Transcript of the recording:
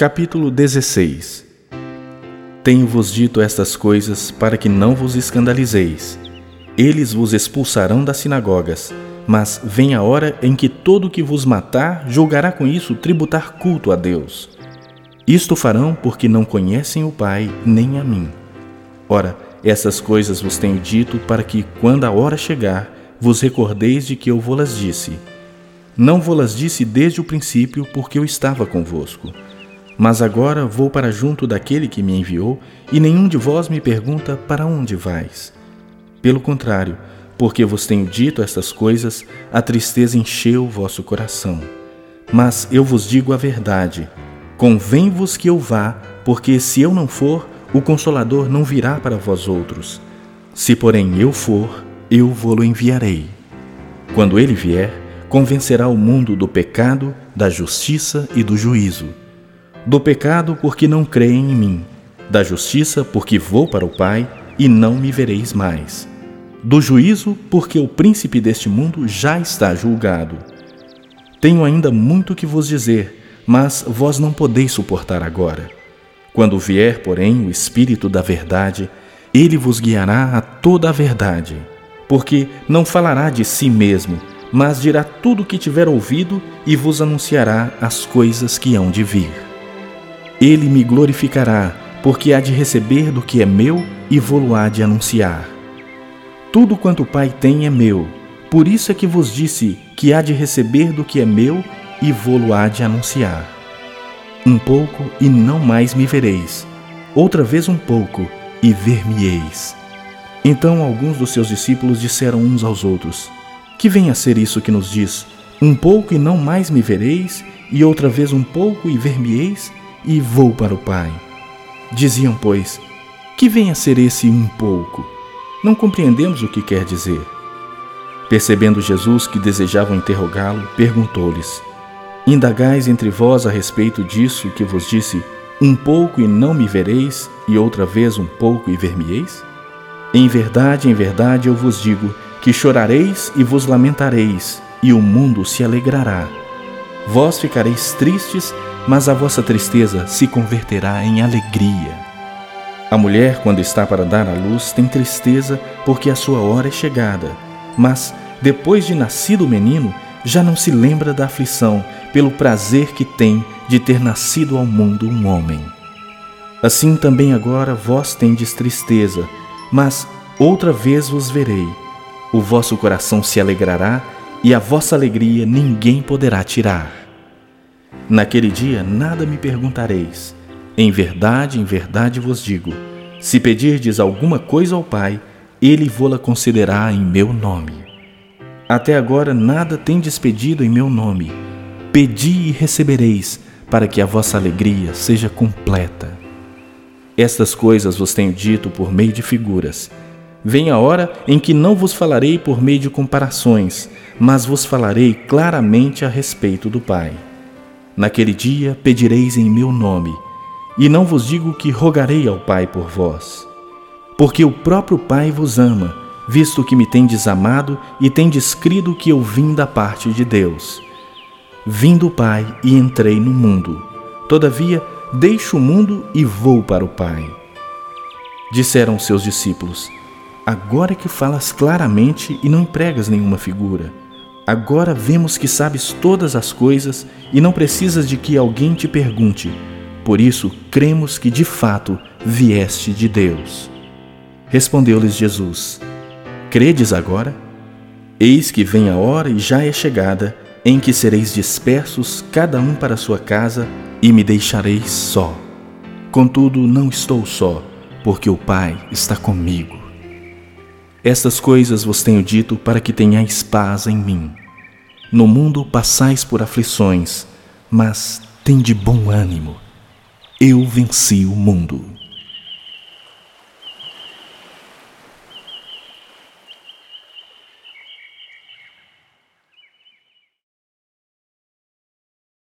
Capítulo 16 Tenho-vos dito estas coisas para que não vos escandalizeis. Eles vos expulsarão das sinagogas, mas vem a hora em que todo que vos matar julgará com isso tributar culto a Deus. Isto farão porque não conhecem o Pai nem a mim. Ora, essas coisas vos tenho dito para que, quando a hora chegar, vos recordeis de que eu vô-las disse. Não vô-las disse desde o princípio, porque eu estava convosco. Mas agora vou para junto daquele que me enviou, e nenhum de vós me pergunta para onde vais. Pelo contrário, porque vos tenho dito estas coisas, a tristeza encheu vosso coração. Mas eu vos digo a verdade: convém-vos que eu vá, porque se eu não for, o Consolador não virá para vós outros. Se, porém, eu for, eu vou-lo enviarei. Quando ele vier, convencerá o mundo do pecado, da justiça e do juízo. Do pecado, porque não creem em mim. Da justiça, porque vou para o Pai e não me vereis mais. Do juízo, porque o príncipe deste mundo já está julgado. Tenho ainda muito que vos dizer, mas vós não podeis suportar agora. Quando vier, porém, o Espírito da Verdade, ele vos guiará a toda a verdade, porque não falará de si mesmo, mas dirá tudo o que tiver ouvido e vos anunciará as coisas que hão de vir. Ele me glorificará, porque há de receber do que é meu e vou-lo há de anunciar. Tudo quanto o Pai tem é meu, por isso é que vos disse que há de receber do que é meu e vou-lo há de anunciar. Um pouco e não mais me vereis. Outra vez um pouco e ver-me-eis. Então alguns dos seus discípulos disseram uns aos outros: Que vem a ser isso que nos diz? Um pouco e não mais me vereis, e outra vez um pouco e ver-me-eis, e vou para o Pai. Diziam, pois: Que vem a ser esse um pouco? Não compreendemos o que quer dizer. Percebendo Jesus que desejavam interrogá-lo, perguntou-lhes: Indagais entre vós a respeito disso que vos disse: Um pouco e não me vereis, e outra vez um pouco e ver-me-eis? Em verdade, em verdade eu vos digo que chorareis e vos lamentareis, e o mundo se alegrará. Vós ficareis tristes, mas a vossa tristeza se converterá em alegria. A mulher, quando está para dar à luz, tem tristeza porque a sua hora é chegada, mas, depois de nascido o menino, já não se lembra da aflição pelo prazer que tem de ter nascido ao mundo um homem. Assim também agora vós tendes tristeza, mas outra vez vos verei. O vosso coração se alegrará e a vossa alegria ninguém poderá tirar. Naquele dia nada me perguntareis. Em verdade, em verdade vos digo: se pedirdes alguma coisa ao Pai, ele vô-la concederá em meu nome. Até agora nada tendes pedido em meu nome. Pedi e recebereis, para que a vossa alegria seja completa. Estas coisas vos tenho dito por meio de figuras. Vem a hora em que não vos falarei por meio de comparações, mas vos falarei claramente a respeito do Pai. Naquele dia pedireis em meu nome, e não vos digo que rogarei ao Pai por vós, porque o próprio Pai vos ama visto que me tendes amado e tendes crido que eu vim da parte de Deus. Vim do Pai e entrei no mundo. Todavia, deixo o mundo e vou para o Pai. Disseram seus discípulos: Agora que falas claramente e não empregas nenhuma figura. Agora vemos que sabes todas as coisas e não precisas de que alguém te pergunte. Por isso, cremos que de fato vieste de Deus. Respondeu-lhes Jesus: Credes agora? Eis que vem a hora e já é chegada, em que sereis dispersos, cada um para sua casa, e me deixareis só. Contudo, não estou só, porque o Pai está comigo. Estas coisas vos tenho dito para que tenhais paz em mim. No mundo passais por aflições, mas tende bom ânimo. Eu venci o mundo.